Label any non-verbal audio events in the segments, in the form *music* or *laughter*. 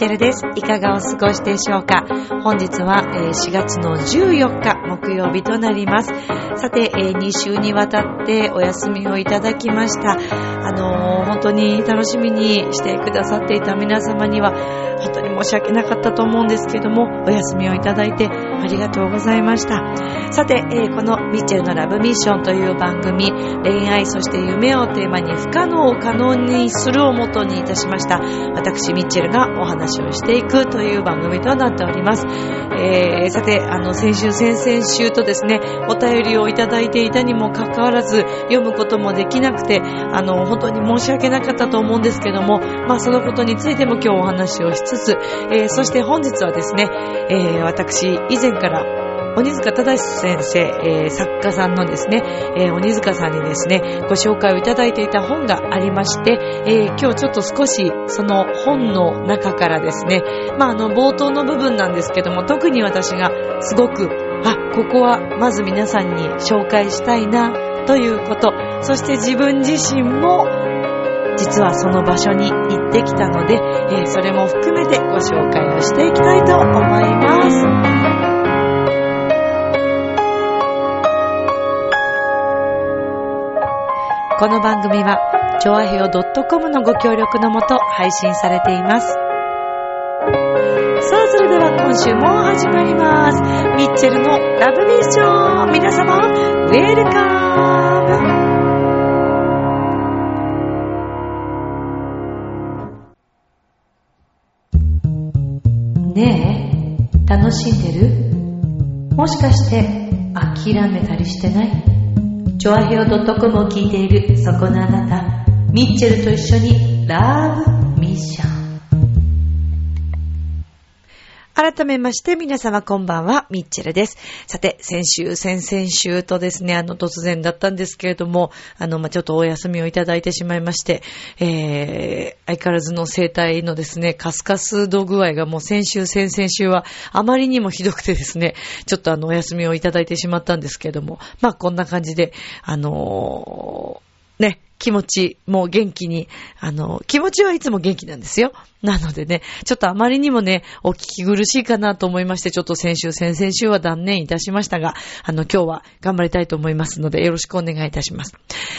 チェルです。いかがお過ごしでしょうか？本日は4月の14日木曜日となります。さて、2週にわたってお休みをいただきました。あのー、本当に楽しみにしてくださっていた皆様には本当に申し訳なかったと思うんですけども、お休みをいただいてありがとうございました。さて、えこのミッチェルのラブミッションという番組、恋愛そして夢をテーマに不可能を可能にするをもとにいたしました。私、ミッチェルがお話をしていくという番組となっております。えー、さて、あの、先週、先々週とですね、お便りをいただいていたにもかかわらず、読むこともできなくて、あの、本当に申し訳なかったと思うんですけども、まあ、そのことについても今日お話をしつつ、えー、そして本日はですね、え、私、以前から鬼塚正先生、えー、作家さんのですね、えー、鬼塚さんにですね、ご紹介をいただいていた本がありまして、えー、今日ちょっと少しその本の中からですね、まあ、あの、冒頭の部分なんですけども、特に私がすごく、あ、ここはまず皆さんに紹介したいな、ということ、そして自分自身も実はその場所に行ってきたので、え、それも含めてご紹介をしていきたいと思います。この番組は、ちょあへよ .com のご協力のもと配信されています。さあ、それでは今週も始まります。ミッチェルのラブミッション。皆様、ウェルカムねえ、楽しんでる？もしかして諦めたりしてない？チョアヘオ .com を聞いているそこのあなた、ミッチェルと一緒にラブミッション。改めまして皆様こんばんは、ミッチェルです。さて、先週、先々週とですね、あの突然だったんですけれども、あの、まあ、ちょっとお休みをいただいてしまいまして、えー、相変わらずの生態のですね、カスカス度具合がもう先週、先々週はあまりにもひどくてですね、ちょっとあの、お休みをいただいてしまったんですけれども、まあ、こんな感じで、あのー、ね、気持ちも元気に、あの、気持ちはいつも元気なんですよ。なのでね、ちょっとあまりにもね、お聞き苦しいかなと思いまして、ちょっと先週、先々週は断念いたしましたが、あの、今日は頑張りたいと思いますので、よろしくお願いいたします。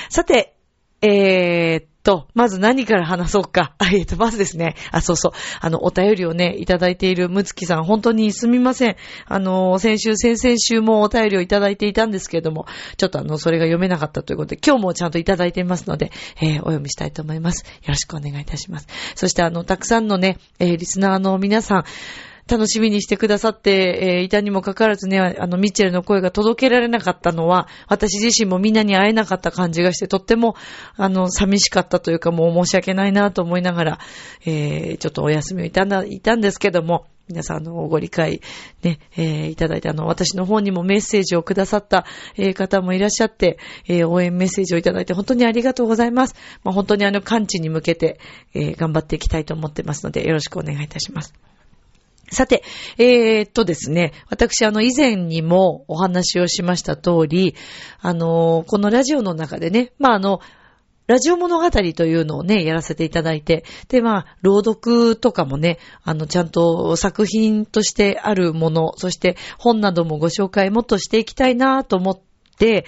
さて、えー、と、まず何から話そうか。*laughs* えっ、と、まずですね。あ、そうそう。あの、お便りをね、いただいているむつきさん、本当にすみません。あの、先週、先々週もお便りをいただいていたんですけれども、ちょっとあの、それが読めなかったということで、今日もちゃんといただいていますので、えー、お読みしたいと思います。よろしくお願いいたします。そしてあの、たくさんのね、えー、リスナーの皆さん、楽しみにしてくださって、えー、いたにもかかわらずね、あの、ミッチェルの声が届けられなかったのは、私自身もみんなに会えなかった感じがして、とっても、あの、寂しかったというか、もう申し訳ないなと思いながら、えー、ちょっとお休みをいたんだ、いたんですけども、皆さんのご理解ね、えー、いただいて、あの、私の方にもメッセージをくださった、えー、方もいらっしゃって、えー、応援メッセージをいただいて本当にありがとうございます。まあ、本当にあの、完治に向けて、え、頑張っていきたいと思ってますので、よろしくお願いいたします。さて、えー、っとですね、私、あの、以前にもお話をしました通り、あの、このラジオの中でね、まあ、あの、ラジオ物語というのをね、やらせていただいて、で、まあ、朗読とかもね、あの、ちゃんと作品としてあるもの、そして本などもご紹介もっとしていきたいなと思って、で、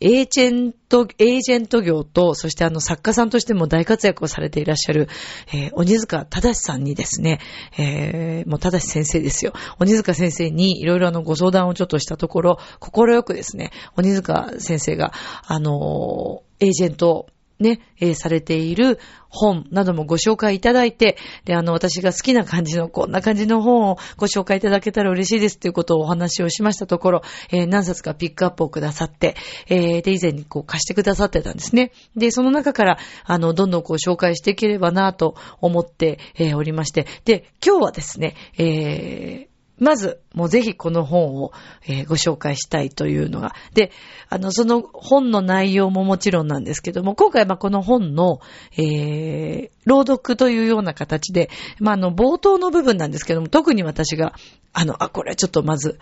エージェント、エージェント業と、そしてあの作家さんとしても大活躍をされていらっしゃる、えー、鬼塚正さんにですね、えー、もう正先生ですよ。鬼塚先生にいろいろあのご相談をちょっとしたところ、心よくですね、鬼塚先生が、あのー、エージェントね、えー、されている本などもご紹介いただいて、で、あの、私が好きな感じの、こんな感じの本をご紹介いただけたら嬉しいですということをお話をしましたところ、えー、何冊かピックアップをくださって、えー、で、以前にこう貸してくださってたんですね。で、その中から、あの、どんどんこう紹介していければなと思って、えー、おりまして、で、今日はですね、えー、まず、もうぜひこの本を、えー、ご紹介したいというのが。で、あの、その本の内容ももちろんなんですけども、今回はこの本の、えー、朗読というような形で、まあ、あの、冒頭の部分なんですけども、特に私が、あの、あ、これはちょっとまず、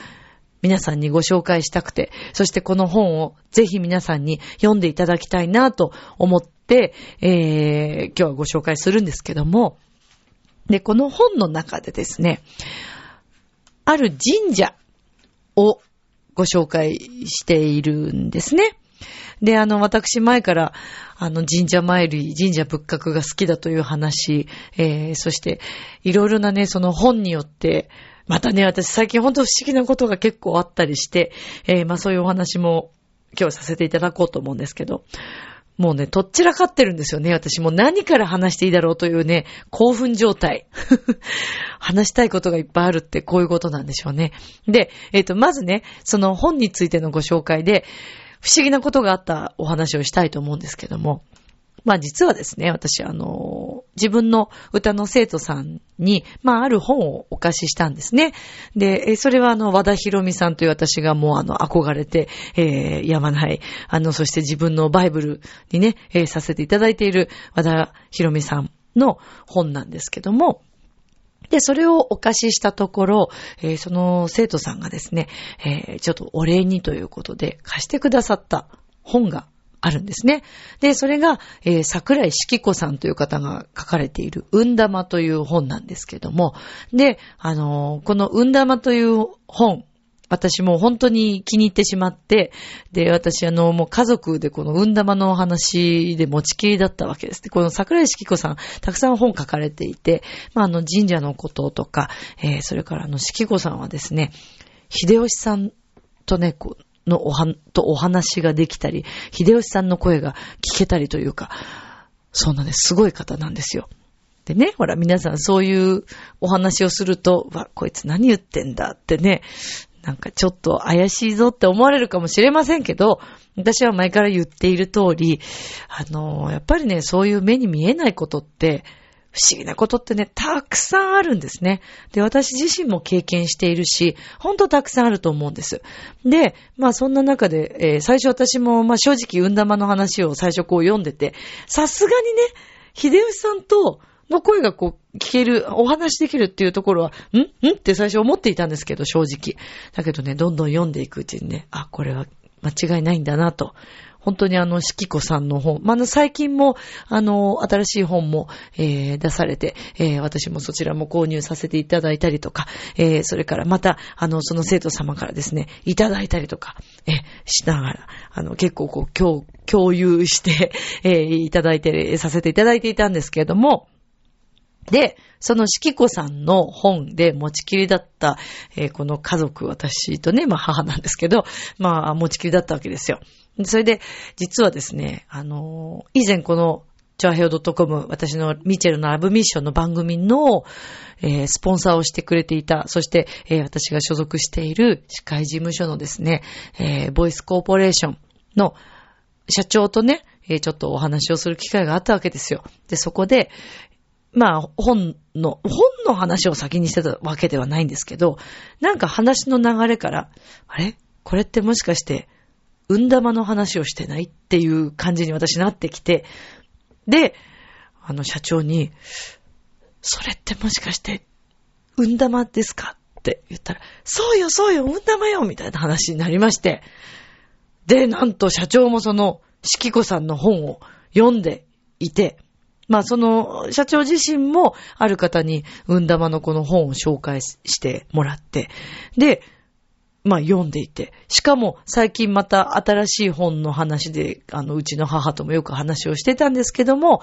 皆さんにご紹介したくて、そしてこの本をぜひ皆さんに読んでいただきたいなと思って、えー、今日はご紹介するんですけども、で、この本の中でですね、ある神社をご紹介しているんですね。で、あの、私前から、あの、神社参り、神社仏閣が好きだという話、えー、そして、いろいろなね、その本によって、またね、私最近ほんと不思議なことが結構あったりして、えー、まあそういうお話も今日させていただこうと思うんですけど、もうね、とっちらかってるんですよね。私も何から話していいだろうというね、興奮状態。*laughs* 話したいことがいっぱいあるってこういうことなんでしょうね。で、えっ、ー、と、まずね、その本についてのご紹介で、不思議なことがあったお話をしたいと思うんですけども、まあ実はですね、私あの、自分の歌の生徒さんに、まあある本をお貸ししたんですね。で、それはあの、和田博美さんという私がもうあの、憧れて、えー、やまない、あの、そして自分のバイブルにね、えー、させていただいている和田博美さんの本なんですけども、で、それをお貸ししたところ、えー、その生徒さんがですね、えー、ちょっとお礼にということで貸してくださった本があるんですね。で、それが、えー、桜井式子さんという方が書かれている、うん玉という本なんですけども、で、あのー、このうん玉という本、私も本当に気に入ってしまって、で、私あの、もう家族でこの運玉のお話で持ちきりだったわけです。で、この桜井式子さん、たくさん本書かれていて、まあ、あの、神社のこととか、えー、それからあの、式子さんはですね、秀吉さんとね、こう、のおは、とお話ができたり、秀吉さんの声が聞けたりというか、そうなんです。すごい方なんですよ。でね、ほら皆さんそういうお話をすると、わ、こいつ何言ってんだってね、なんかちょっと怪しいぞって思われるかもしれませんけど、私は前から言っている通り、あの、やっぱりね、そういう目に見えないことって、不思議なことってね、たくさんあるんですね。で、私自身も経験しているし、ほんとたくさんあると思うんです。で、まあそんな中で、えー、最初私も、まあ正直、運玉の話を最初こう読んでて、さすがにね、秀吉さんと、の声がこう聞ける、お話できるっていうところは、ん？ん？って最初思っていたんですけど、正直。だけどね、どんどん読んでいくうちにね、あ、これは間違いないんだなと。本当にあの、四季子さんの本、まあ、最近も、あの、新しい本も、えー、出されて、えー、私もそちらも購入させていただいたりとか、えー、それからまた、あの、その生徒様からですね、いただいたりとか、えしながら、あの、結構こう、共、共有して、えいただいて、させていただいていたんですけれども、で、その四季子さんの本で持ちきりだった、えー、この家族、私とね、まあ母なんですけど、まあ持ちきりだったわけですよ。それで、実はですね、あの、以前この、チョアヘオ .com、私のミチェルのラブミッションの番組の、えー、スポンサーをしてくれていた、そして、えー、私が所属している司会事務所のですね、えー、ボイスコーポレーションの社長とね、え、ちょっとお話をする機会があったわけですよ。で、そこで、まあ、本の、本の話を先にしてたわけではないんですけど、なんか話の流れから、あれ？これってもしかして、運玉の話をしてないっていう感じに私なってきて、で、あの社長に、それってもしかして、運玉ですかって言ったら、そうよ、そうよ、運玉よみたいな話になりまして、で、なんと社長もその、四季子さんの本を読んでいて、まあその社長自身もある方に運玉のこの本を紹介してもらって、で、まあ読んでいて、しかも最近また新しい本の話で、あの、うちの母ともよく話をしてたんですけども、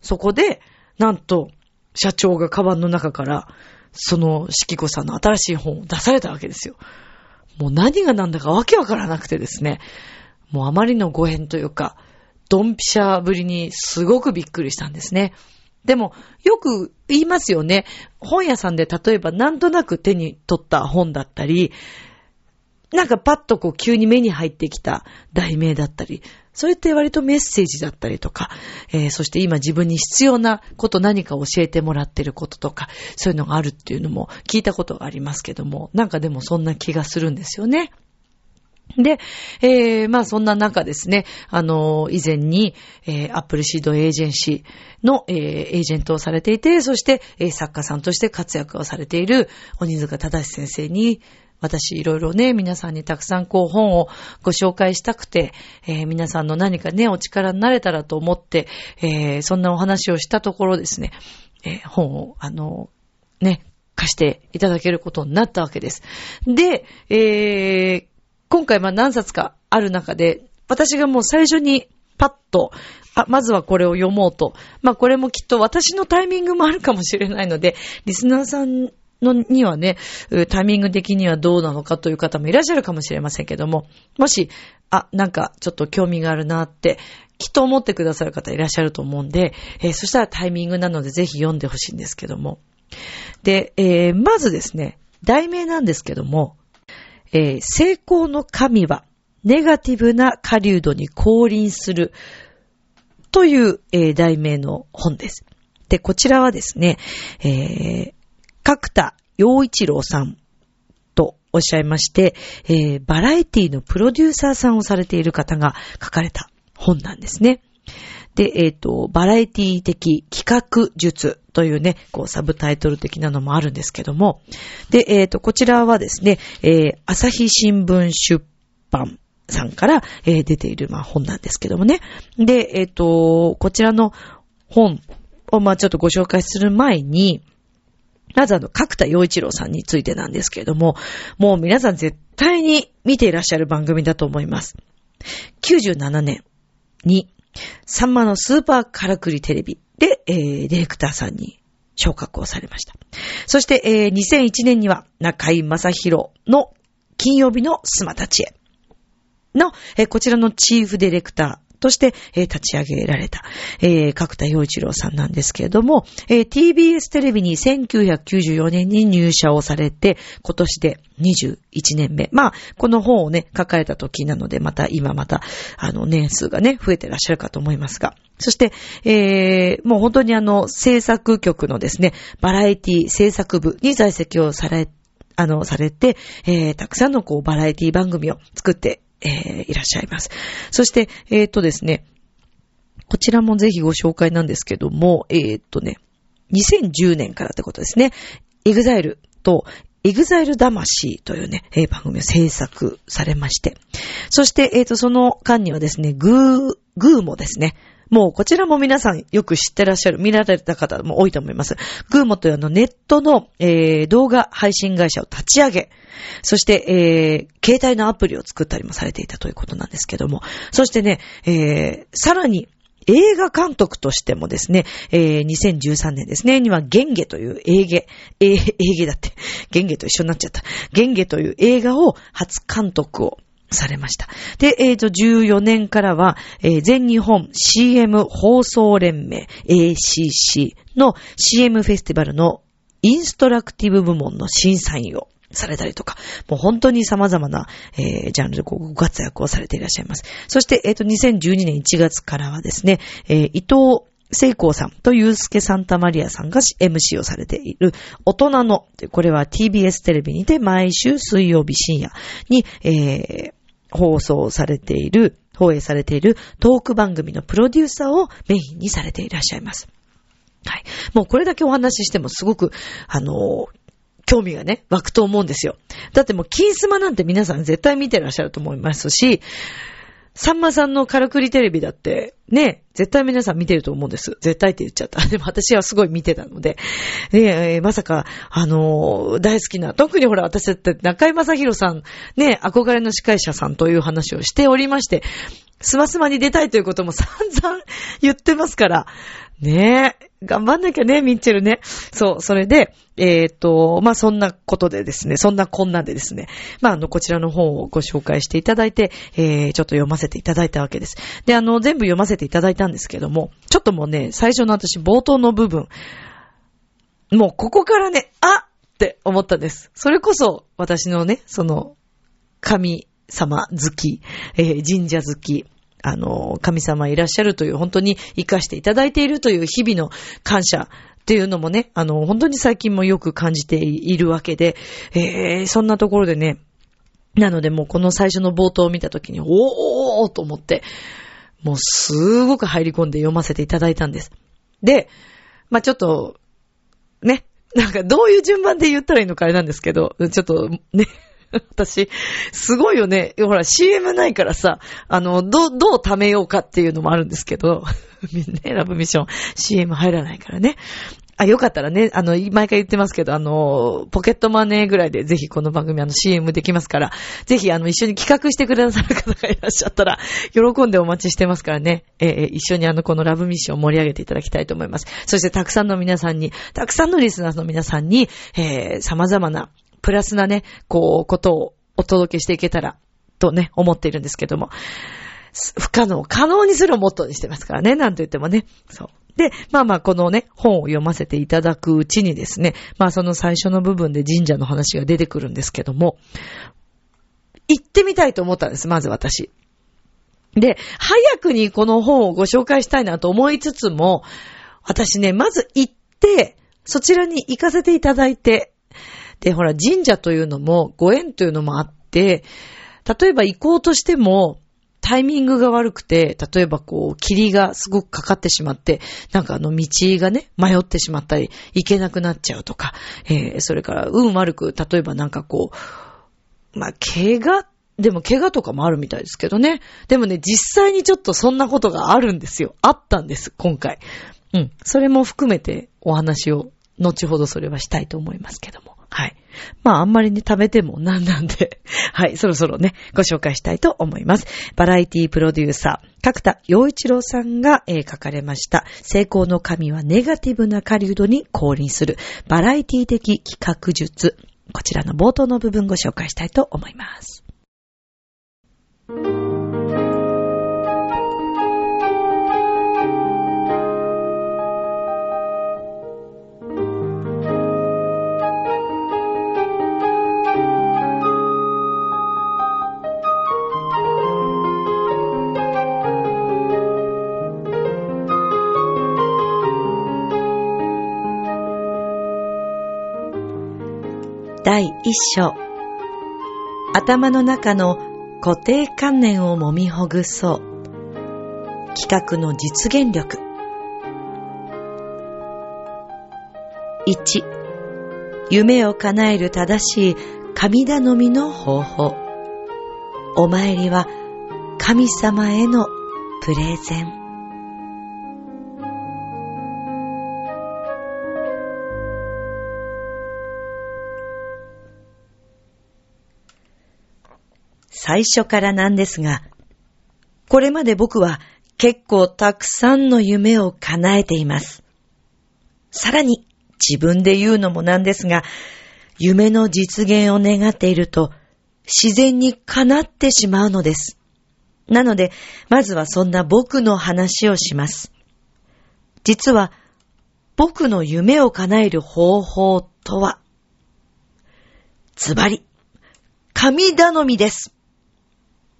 そこで、なんと、社長がカバンの中から、その、四季子さんの新しい本を出されたわけですよ。もう何が何だかわけわからなくてですね、もうあまりのご縁というか、ドンピシャぶりにすごくびっくりしたんですね。でも、よく言いますよね。本屋さんで例えばなんとなく手に取った本だったり、なんかパッとこう急に目に入ってきた題名だったり、それって割とメッセージだったりとか、えー、そして今自分に必要なこと何か教えてもらってることとか、そういうのがあるっていうのも聞いたことがありますけども、なんかでもそんな気がするんですよね。で、えー、まあそんな中ですね、あのー、以前に、えー、アップルシードエージェンシーの、えー、エージェントをされていて、そして、えー、作家さんとして活躍をされている鬼塚忠先生に、私いろいろね、皆さんにたくさんこう本をご紹介したくて、えー、皆さんの何かね、お力になれたらと思って、えー、そんなお話をしたところですね、えー、本を、あの、ね、貸していただけることになったわけです。で、えー、今回まあ何冊かある中で、私がもう最初にパッと、あ、まずはこれを読もうと。まあこれもきっと私のタイミングもあるかもしれないので、リスナーさんのにはね、タイミング的にはどうなのかという方もいらっしゃるかもしれませんけども、もし、あ、なんかちょっと興味があるなって、きっと思ってくださる方いらっしゃると思うんで、えー、そしたらタイミングなのでぜひ読んでほしいんですけども。で、えー、まずですね、題名なんですけども、えー、成功の神はネガティブな狩人に降臨するという、えー、題名の本です。で、こちらはですね、えー、角田洋一郎さんとおっしゃいまして、えー、バラエティのプロデューサーさんをされている方が書かれた本なんですね。で、えっ、ー、と、バラエティ的企画術というね、こう、サブタイトル的なのもあるんですけども、で、えっ、ー、と、こちらはですね、えー、朝日新聞出版さんから、えー、出ている、まあ、本なんですけどもね。で、えっ、と、こちらの本を、まあ、ちょっとご紹介する前に、まずあの、角田洋一郎さんについてなんですけれども、もう皆さん絶対に見ていらっしゃる番組だと思います。97年に、サンマのスーパーカラクリテレビで、えー、ディレクターさんに昇格をされました。そして、えー、2001年には中井正宏の金曜日のスマたちへの、えー、こちらのチーフディレクター、として、えー、立ち上げられた、えー、角田洋一郎さんなんですけれども、えー、TBS テレビに1994年に入社をされて、今年で21年目。まあ、この本をね、書かれた時なので、また今また、あの、年数がね、増えてらっしゃるかと思いますが。そして、えー、もう本当にあの、制作局のですね、バラエティ制作部に在籍をされ、あの、されて、えー、たくさんのこう、バラエティ番組を作ってえー、いらっしゃいます。そして、えっ、ー、とですね、こちらもぜひご紹介なんですけども、えっ、ー、とね、2010年からってことですね。EXILE と EXILE 魂というね、えー、番組を制作されまして。そして、えっ、ー、と、その間にはですね、グー、グーもですね、もうこちらも皆さんよく知ってらっしゃる、見られた方も多いと思います。グーモというあのネットの、えー、動画配信会社を立ち上げ、そして、えー、携帯のアプリを作ったりもされていたということなんですけども、そしてね、えー、さらに、映画監督としてもですね、えー、2013年ですね、には、ゲンゲという映画、映画だって、ゲンゲと一緒になっちゃった。ゲンゲという映画を初監督をされました。で、えっ、ー、と、14年からは、えー、全日本 CM 放送連盟 ACC の CM フェスティバルのインストラクティブ部門の審査員をされたりとか、もう本当に様々な、えー、ジャンルでご活躍をされていらっしゃいます。そして、えっ、ー、と、2012年1月からはですね、えー、伊藤聖光さんとユースケ・サンタマリアさんが MC をされている大人の、これは TBS テレビにて毎週水曜日深夜に、えー、放送されている、放映されているトーク番組のプロデューサーをメインにされていらっしゃいます。はい。もうこれだけお話ししてもすごく、あの興味がね、湧くと思うんですよ。だってもう、金スマなんて皆さん絶対見てらっしゃると思いますし、さんまさんのカラクリテレビだって、ね、絶対皆さん見てると思うんです。絶対って言っちゃった。*laughs* でも私はすごい見てたので。ねえ、まさか、あのー、大好きな、特にほら私だって中井正宏さん、ね、憧れの司会者さんという話をしておりまして、スマスマに出たいということも散々言ってますから、ね、頑張んなきゃね、ミッチェルね。そう、それで、えっ、と、まあ、そんなことでですね、そんなこんなでですね、まあ、あの、こちらの本をご紹介していただいて、えー、ちょっと読ませていただいたわけです。で、あの、全部読ませていただいたんですけども、ちょっともうね、最初の私、冒頭の部分、もうここからね、あって思ったんです。それこそ、私のね、その、神様好き、えー、神社好き、あの、神様いらっしゃるという、本当に活かしていただいているという日々の感謝っていうのもね、あの、本当に最近もよく感じているわけで、えー、そんなところでね、なのでもうこの最初の冒頭を見たときに、おーと思って、もうすごく入り込んで読ませていただいたんです。で、まあ、ちょっと、ね、なんかどういう順番で言ったらいいのかあれなんですけど、ちょっとね、*laughs* 私、すごいよね。ほら、CM ないからさ、あの、どう、どう貯めようかっていうのもあるんですけど、ね、ラブミッション、CM 入らないからね。あ、よかったらね、あの、毎回言ってますけど、あの、ポケットマネーぐらいでぜひこの番組あの CM できますから、ぜひあの、一緒に企画してくださる方がいらっしゃったら、喜んでお待ちしてますからね、えー、一緒にあの、このラブミッションを盛り上げていただきたいと思います。そしてたくさんの皆さんに、たくさんのリスナーの皆さんに、えー、様々な、プラスなね、こう、ことをお届けしていけたら、とね、思っているんですけども。不可能可能にするをモットーにしてますからね、なんと言ってもね。そう。で、まあまあこのね、本を読ませていただくうちにですね、まあその最初の部分で神社の話が出てくるんですけども、行ってみたいと思ったんです、まず私。で、早くにこの本をご紹介したいなと思いつつも、私ね、まず行って、そちらに行かせていただいて、で、ほら、神社というのも、ご縁というのもあって、例えば行こうとしても、タイミングが悪くて、例えばこう、霧がすごくかかってしまって、なんかあの道がね、迷ってしまったり、行けなくなっちゃうとか、えー、それから運悪く、例えばなんかこう、まあ、怪我？でも怪我とかもあるみたいですけどね。でもね、実際にちょっとそんなことがあるんですよ。あったんです、今回。うん。それも含めてお話を、後ほどそれはしたいと思いますけども。はい。まああんまりね、食べても *laughs* なんなんで、はい、そろそろね、ご紹介したいと思います。バラエティプロデューサー、角田洋一郎さんが、えー、書かれました、成功の神はネガティブな狩人に降臨する、バラエティ的企画術。こちらの冒頭の部分ご紹介したいと思います。一章頭の中の固定観念をもみほぐそう。企画の実現力。1夢を叶える正しい神頼みの方法。お参りは神様へのプレゼン。最初からなんですが、これまで僕は結構たくさんの夢を叶えています。さらに自分で言うのもなんですが、夢の実現を願っていると自然に叶ってしまうのです。なので、まずはそんな僕の話をします。実は、僕の夢を叶える方法とは、ズバリ、神頼みです。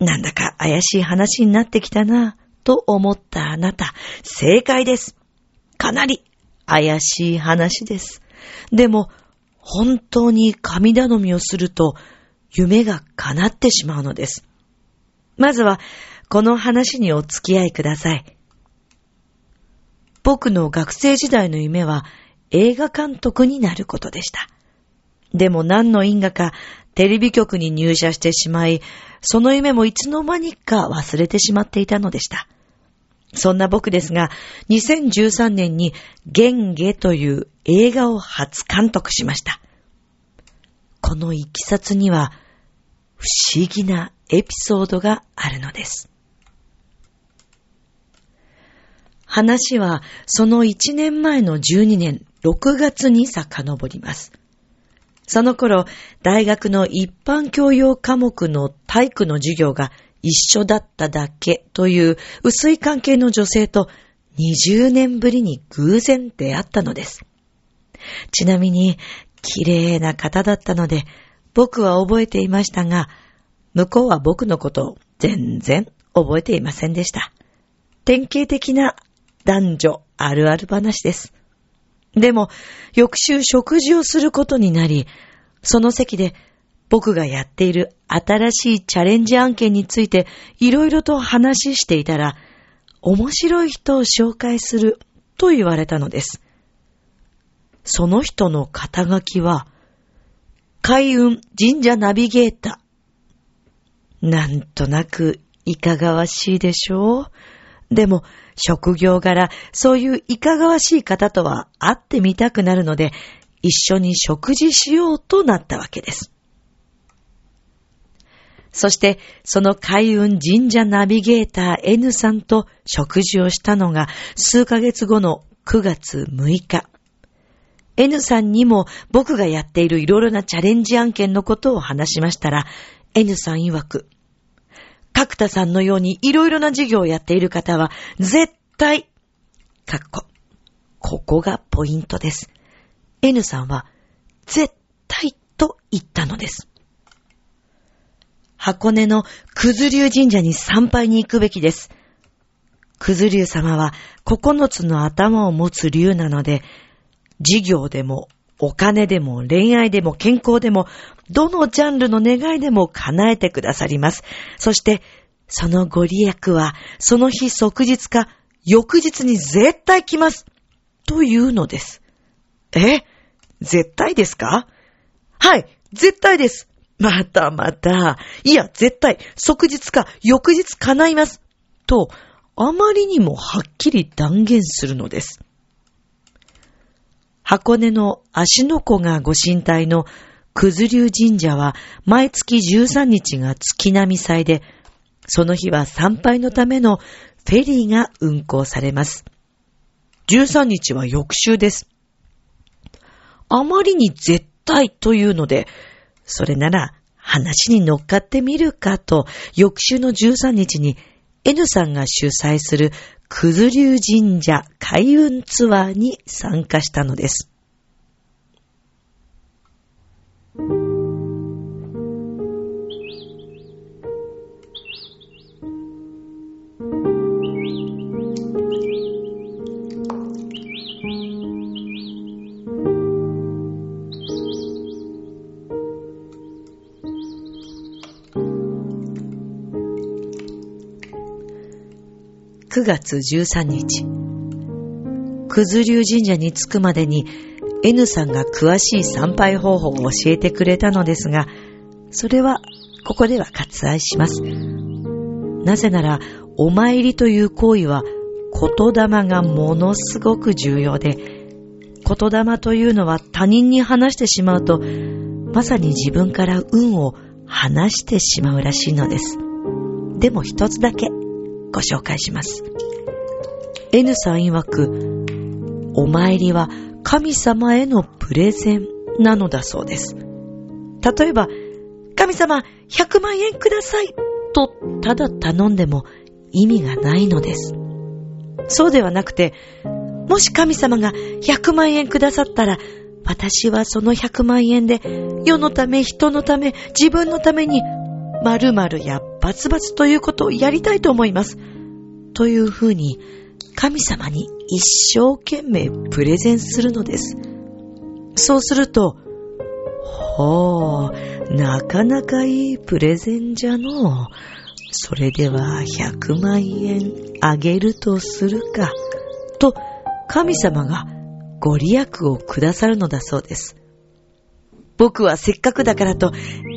なんだか怪しい話になってきたな、と思ったあなた、正解です。かなり怪しい話です。でも、本当に神頼みをすると、夢が叶ってしまうのです。まずは、この話にお付き合いください。僕の学生時代の夢は映画監督になることでした。でも何の因果かテレビ局に入社してしまい、その夢もいつの間にか忘れてしまっていたのでした。そんな僕ですが、2013年にゲンゲという映画を初監督しました。このいきさつには不思議なエピソードがあるのです。話はその1年前の12年6月に遡ります。その頃、大学の一般教養科目の体育の授業が一緒だっただけという薄い関係の女性と20年ぶりに偶然出会ったのです。ちなみに、綺麗な方だったので、僕は覚えていましたが、向こうは僕のことを全然覚えていませんでした。典型的な男女あるある話です。でも、翌週食事をすることになり、その席で僕がやっている新しいチャレンジ案件についていろいろと話していたら、面白い人を紹介すると言われたのです。その人の肩書きは、海運神社ナビゲーター。なんとなくいかがわしいでしょう？でも、職業柄、そういういかがわしい方とは会ってみたくなるので、一緒に食事しようとなったわけです。そして、その海運神社ナビゲーター N さんと食事をしたのが数ヶ月後の9月6日。N さんにも僕がやっているいろいろなチャレンジ案件のことを話しましたら、N さん曰く、角田さんのようにいろいろな事業をやっている方は、絶対、かっこ、ここがポイントです。N さんは、絶対と言ったのです。箱根の九頭竜神社に参拝に行くべきです。九頭竜様は九つの頭を持つ竜なので、事業でもお金でも恋愛でも健康でも、どのジャンルの願いでも叶えてくださります。そして、そのご利益は、その日即日か、翌日に絶対来ます。というのです。え？絶対ですか？はい、絶対です。またまた。いや、絶対、即日か、翌日叶います。と、あまりにもはっきり断言するのです。箱根の足の子がご神体の九頭竜神社は毎月13日が月並み祭で、その日は参拝のためのフェリーが運行されます。13日は翌週です。あまりに絶対というので、それなら話に乗っかってみるかと、翌週の13日に N さんが主催するくずりゅう神社開運ツアーに参加したのです。9月13日、九頭竜神社に着くまでに N さんが詳しい参拝方法を教えてくれたのですが、それはここでは割愛します。なぜなら、お参りという行為は言霊がものすごく重要で、言霊というのは他人に話してしまうと、まさに自分から運を話してしまうらしいのです。でも一つだけご紹介します。N さん曰く、お参りは神様へのプレゼンなのだそうです。例えば、神様100万円くださいとただ頼んでも意味がないのです。そうではなくて、もし神様が100万円くださったら、私はその100万円で世のため人のため自分のために〇〇やバツバツということをやりたいと思います。というふうに神様に一生懸命プレゼンするのです。そうすると、ほう、なかなかいいプレゼンじゃのう。それでは100万円あげるとするか。と、神様がご利益をくださるのだそうです。僕はせっかくだからと、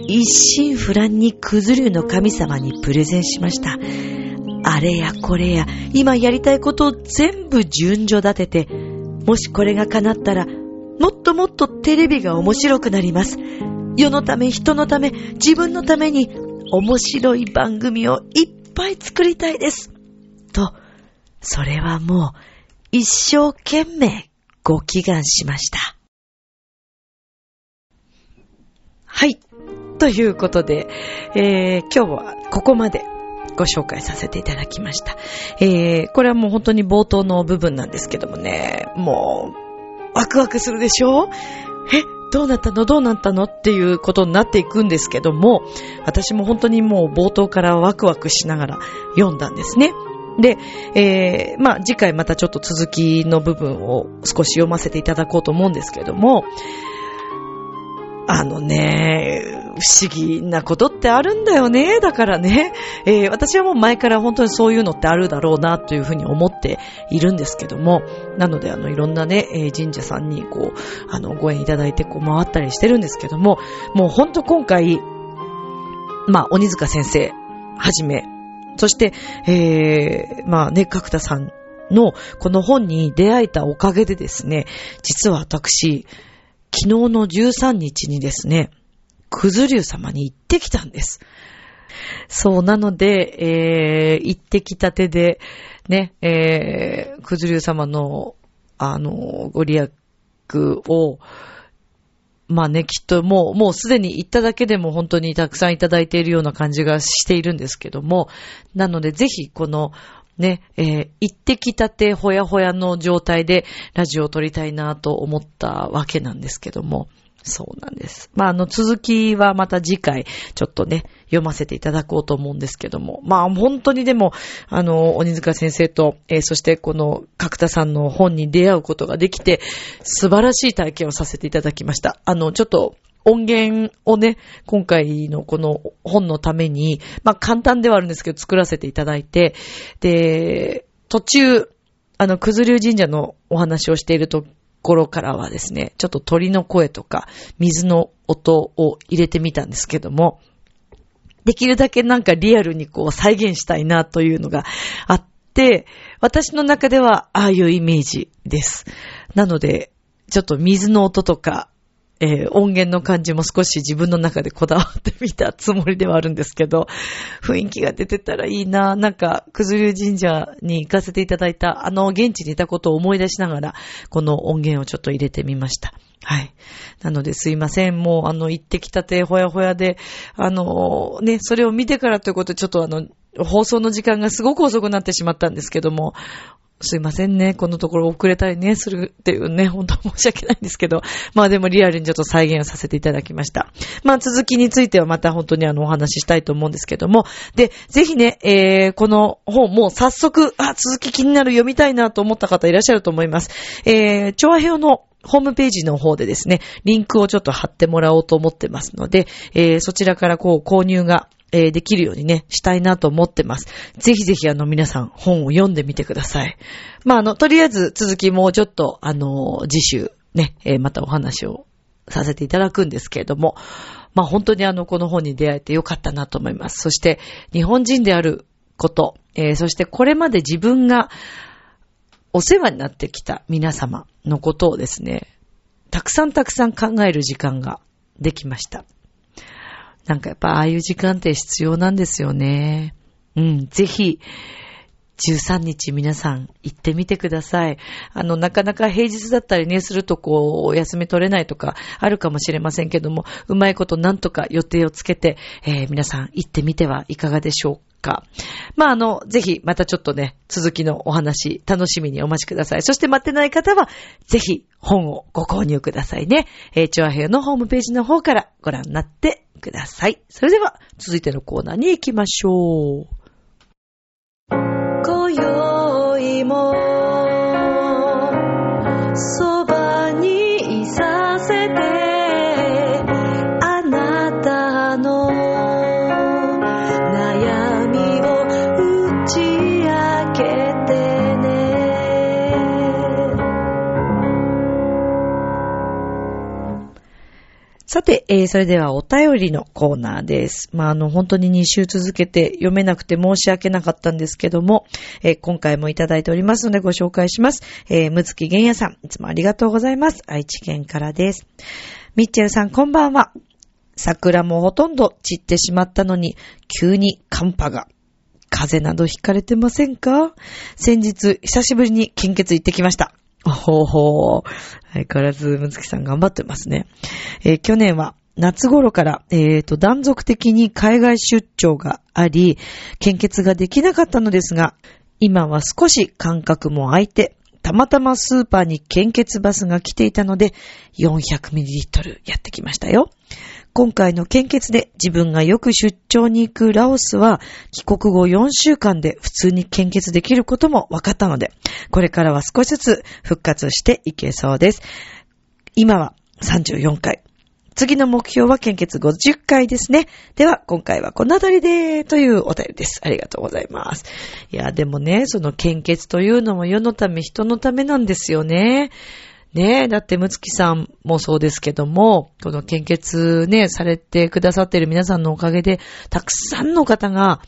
一心不乱にクズリュウの神様にプレゼンしました。あれやこれや、今やりたいことを全部順序立てて、もしこれが叶ったら、もっともっとテレビが面白くなります。世のため、人のため、自分のために、面白い番組をいっぱい作りたいです。と、それはもう、一生懸命ご祈願しました。はい。ということで、えー、今日はここまでご紹介させていただきました。えー、これはもう本当に冒頭の部分なんですけどもね、もう、ワクワクするでしょ？えどうなったの？どうなったの？っていうことになっていくんですけども、私も本当にもう冒頭からワクワクしながら読んだんですね。で、えー、まあ次回またちょっと続きの部分を少し読ませていただこうと思うんですけども、あのね、不思議なことってあるんだよね。だからね、えー、私はもう前から本当にそういうのってあるだろうなというふうに思っているんですけども、なのであのいろんなね、えー、神社さんにこう、あのご縁いただいてこう回ったりしてるんですけども、もう本当今回、まあ鬼塚先生はじめ、そして、えー、まあね、角田さんのこの本に出会えたおかげでですね、実は私、昨日の13日にですね、くずりゅう様に行ってきたんです。そう、なので、えー、行ってきたてで、ね、えー、くずりゅう様の、あの、ご利益を、まあね、きっともう、もうすでに行っただけでも本当にたくさんいただいているような感じがしているんですけども、なのでぜひこの、ね、えー、行ってきたてほやほやの状態でラジオを撮りたいなと思ったわけなんですけども、そうなんです。まあ、あの、続きはまた次回、ちょっとね、読ませていただこうと思うんですけども。まあ、本当にでも、あの、鬼塚先生と、えー、そしてこの角田さんの本に出会うことができて、素晴らしい体験をさせていただきました。あの、ちょっと、音源をね、今回のこの本のために、まあ簡単ではあるんですけど、作らせていただいて、で、途中、あの、くずりゅう神社のお話をしていると頃からはですね、ちょっと鳥の声とか水の音を入れてみたんですけども、できるだけなんかリアルにこう再現したいなというのがあって、私の中ではああいうイメージです。なので、ちょっと水の音とかえー、音源の感じも少し自分の中でこだわってみたつもりではあるんですけど、雰囲気が出てたらいいななんか、くずりゅう神社に行かせていただいた、あの、現地にいたことを思い出しながら、この音源をちょっと入れてみました。はい。なのですいません。もう、あの、行ってきたてほやほやで、あの、ね、それを見てからということで、ちょっとあの、放送の時間がすごく遅くなってしまったんですけども、すいませんね。このところ遅れたりね、するっていうね、本当申し訳ないんですけど。*laughs* まあでもリアルにちょっと再現をさせていただきました。まあ続きについてはまた本当にあのお話ししたいと思うんですけども。で、ぜひね、えー、この本もう早速、あ、続き気になる読みたいなと思った方いらっしゃると思います。えー、調和表のホームページの方でですね、リンクをちょっと貼ってもらおうと思ってますので、えー、そちらからこう購入がえー、できるようにね、したいなと思ってます。ぜひぜひあの皆さん本を読んでみてください。まああの、とりあえず続きもうちょっとあの、次週ね、えー、またお話をさせていただくんですけれども、まあ本当にあの、この本に出会えてよかったなと思います。そして、日本人であること、えー、そしてこれまで自分がお世話になってきた皆様のことをですね、たくさんたくさん考える時間ができました。なんかやっぱああいう時間って必要なんですよね。うん、ぜひ、13日皆さん行ってみてください。あの、なかなか平日だったりね、するとこう、お休み取れないとかあるかもしれませんけども、うまいことなんとか予定をつけて、えー、皆さん行ってみてはいかがでしょうかか。まあ、あの、ぜひ、またちょっとね、続きのお話、楽しみにお待ちください。そして待ってない方は、ぜひ、本をご購入くださいね。えー、チョアヘアのホームページの方からご覧になってください。それでは、続いてのコーナーに行きましょう。さて、えー、それではお便りのコーナーです。まあ、あの、本当に2週続けて読めなくて申し訳なかったんですけども、えー、今回もいただいておりますのでご紹介します。えー、むつきげんやさん、いつもありがとうございます。愛知県からです。みっちゃルさん、こんばんは。桜もほとんど散ってしまったのに、急に寒波が。風邪など引かれてませんか？先日、久しぶりに献血行ってきました。ほうほう。相変わらず、むつきさん頑張ってますね。えー、去年は夏頃から、えっ、ー、と、断続的に海外出張があり、献血ができなかったのですが、今は少し間隔も空いて、たまたまスーパーに献血バスが来ていたので、400ml やってきましたよ。今回の献血で自分がよく出張に行くラオスは帰国後4週間で普通に献血できることも分かったので、これからは少しずつ復活していけそうです。今は34回。次の目標は献血50回ですね。では、今回はこのあたりで、というお便りです。ありがとうございます。いや、でもね、その献血というのも世のため、人のためなんですよね。ねえ、だってむつきさんもそうですけども、この献血ね、されてくださっている皆さんのおかげで、たくさんの方が、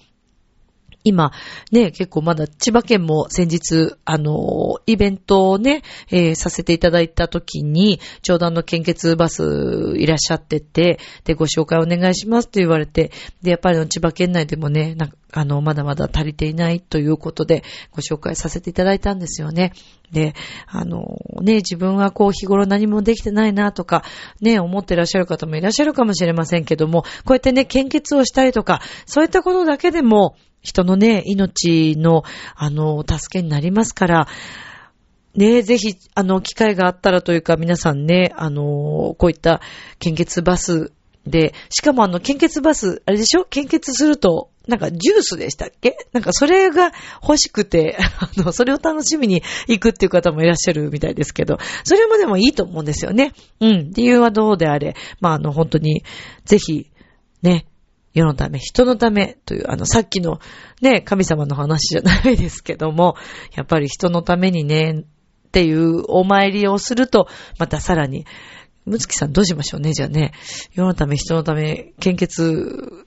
今、ね、結構まだ千葉県も先日、あの、イベントをね、えー、させていただいた時に、ちょうどあの、献血バスいらっしゃってて、で、ご紹介お願いしますと言われて、で、やっぱり千葉県内でもね、なんか、あの、まだまだ足りていないということで、ご紹介させていただいたんですよね。で、あの、ね、自分はこう、日頃何もできてないなとか、ね、思ってらっしゃる方もいらっしゃるかもしれませんけども、こうやってね、献血をしたりとか、そういったことだけでも、人のね、命の、あの、助けになりますから、ねぜひ、あの、機会があったらというか、皆さんね、あの、こういった献血バスで、しかもあの、献血バス、あれでしょ？献血すると、なんかジュースでしたっけ？なんかそれが欲しくて、*laughs* あの、それを楽しみに行くっていう方もいらっしゃるみたいですけど、それもでもいいと思うんですよね。うん。理由はどうであれ、まああの、本当に、ぜひ、ね、世のため、人のためという、あの、さっきのね、神様の話じゃないですけども、やっぱり人のためにね、っていうお参りをすると、またさらに、むつきさんどうしましょうね、じゃあね。世のため、人のため、献血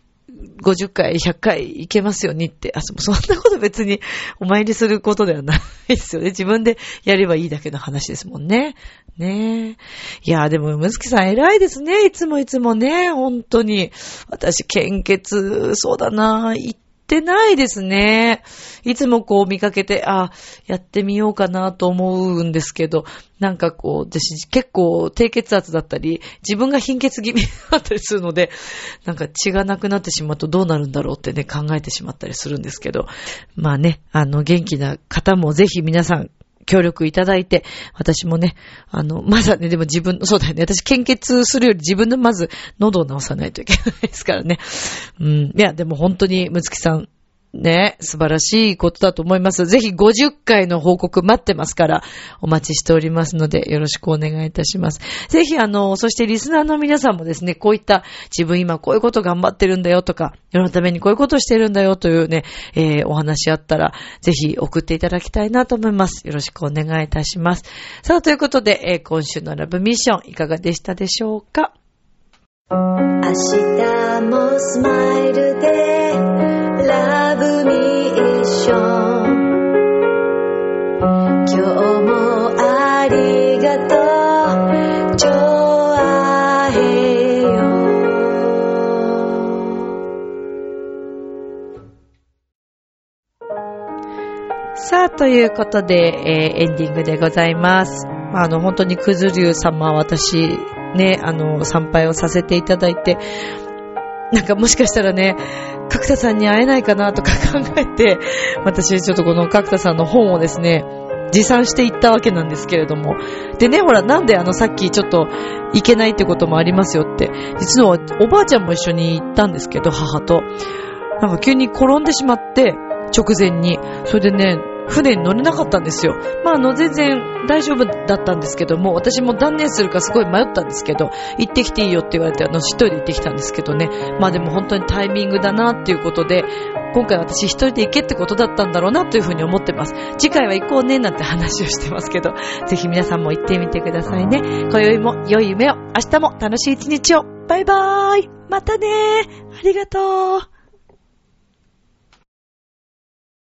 50回、100回いけますようにって、あ、*laughs* そんなこと別にお参りすることではないですよね。自分でやればいいだけの話ですもんね。ねえ。いや、でも、むすきさん偉いですね。いつもいつもね。本当に。私、献血、そうだな。行ってないですね。いつもこう見かけて、あ、やってみようかなと思うんですけど、なんかこう、私結構低血圧だったり、自分が貧血気味 *laughs* だったりするので、なんか血がなくなってしまうとどうなるんだろうってね、考えてしまったりするんですけど、まあね、あの、元気な方もぜひ皆さん協力いただいて、私もね、あの、まだね、でも自分、そうだよね。私、献血するより自分のまず喉を治さないといけないですからね。うん。いや、でも本当に、むつきさん、ね、素晴らしいことだと思います。ぜひ50回の報告待ってますから、お待ちしておりますので、よろしくお願いいたします。ぜひ、あの、そしてリスナーの皆さんもですね、こういった自分今こういうこと頑張ってるんだよとか、世のためにこういうことしてるんだよというね、えー、お話あったら、ぜひ送っていただきたいなと思います。よろしくお願いいたします。さあ、ということで、えー、今週のラブミッションいかがでしたでしょうか？明日もスマイルでラブミッション。今日もありがとう。ちょあへよ。さあ、ということで、えー、エンディングでございます。まあ、あの、本当にくずりゅう様は私、ね、あの、参拝をさせていただいて、なんかもしかしたらね、角田さんに会えないかなとか考えて、私ちょっとこの角田さんの本をですね、持参していったわけなんですけれども。でね、ほら、なんであのさっきちょっと行けないってこともありますよって。実はおばあちゃんも一緒に行ったんですけど、母と。なんか急に転んでしまって、直前に。それでね、船に乗れなかったんですよ。まあ、あの、全然大丈夫だったんですけども、私も断念するかすごい迷ったんですけど、行ってきていいよって言われて、あの、一人で行ってきたんですけどね。まあでも本当にタイミングだなっていうことで、今回私一人で行けってことだったんだろうなというふうに思ってます。次回は行こうねなんて話をしてますけど、ぜひ皆さんも行ってみてくださいね。今宵も良い夢を、明日も楽しい一日を。バイバーイまたねありがとう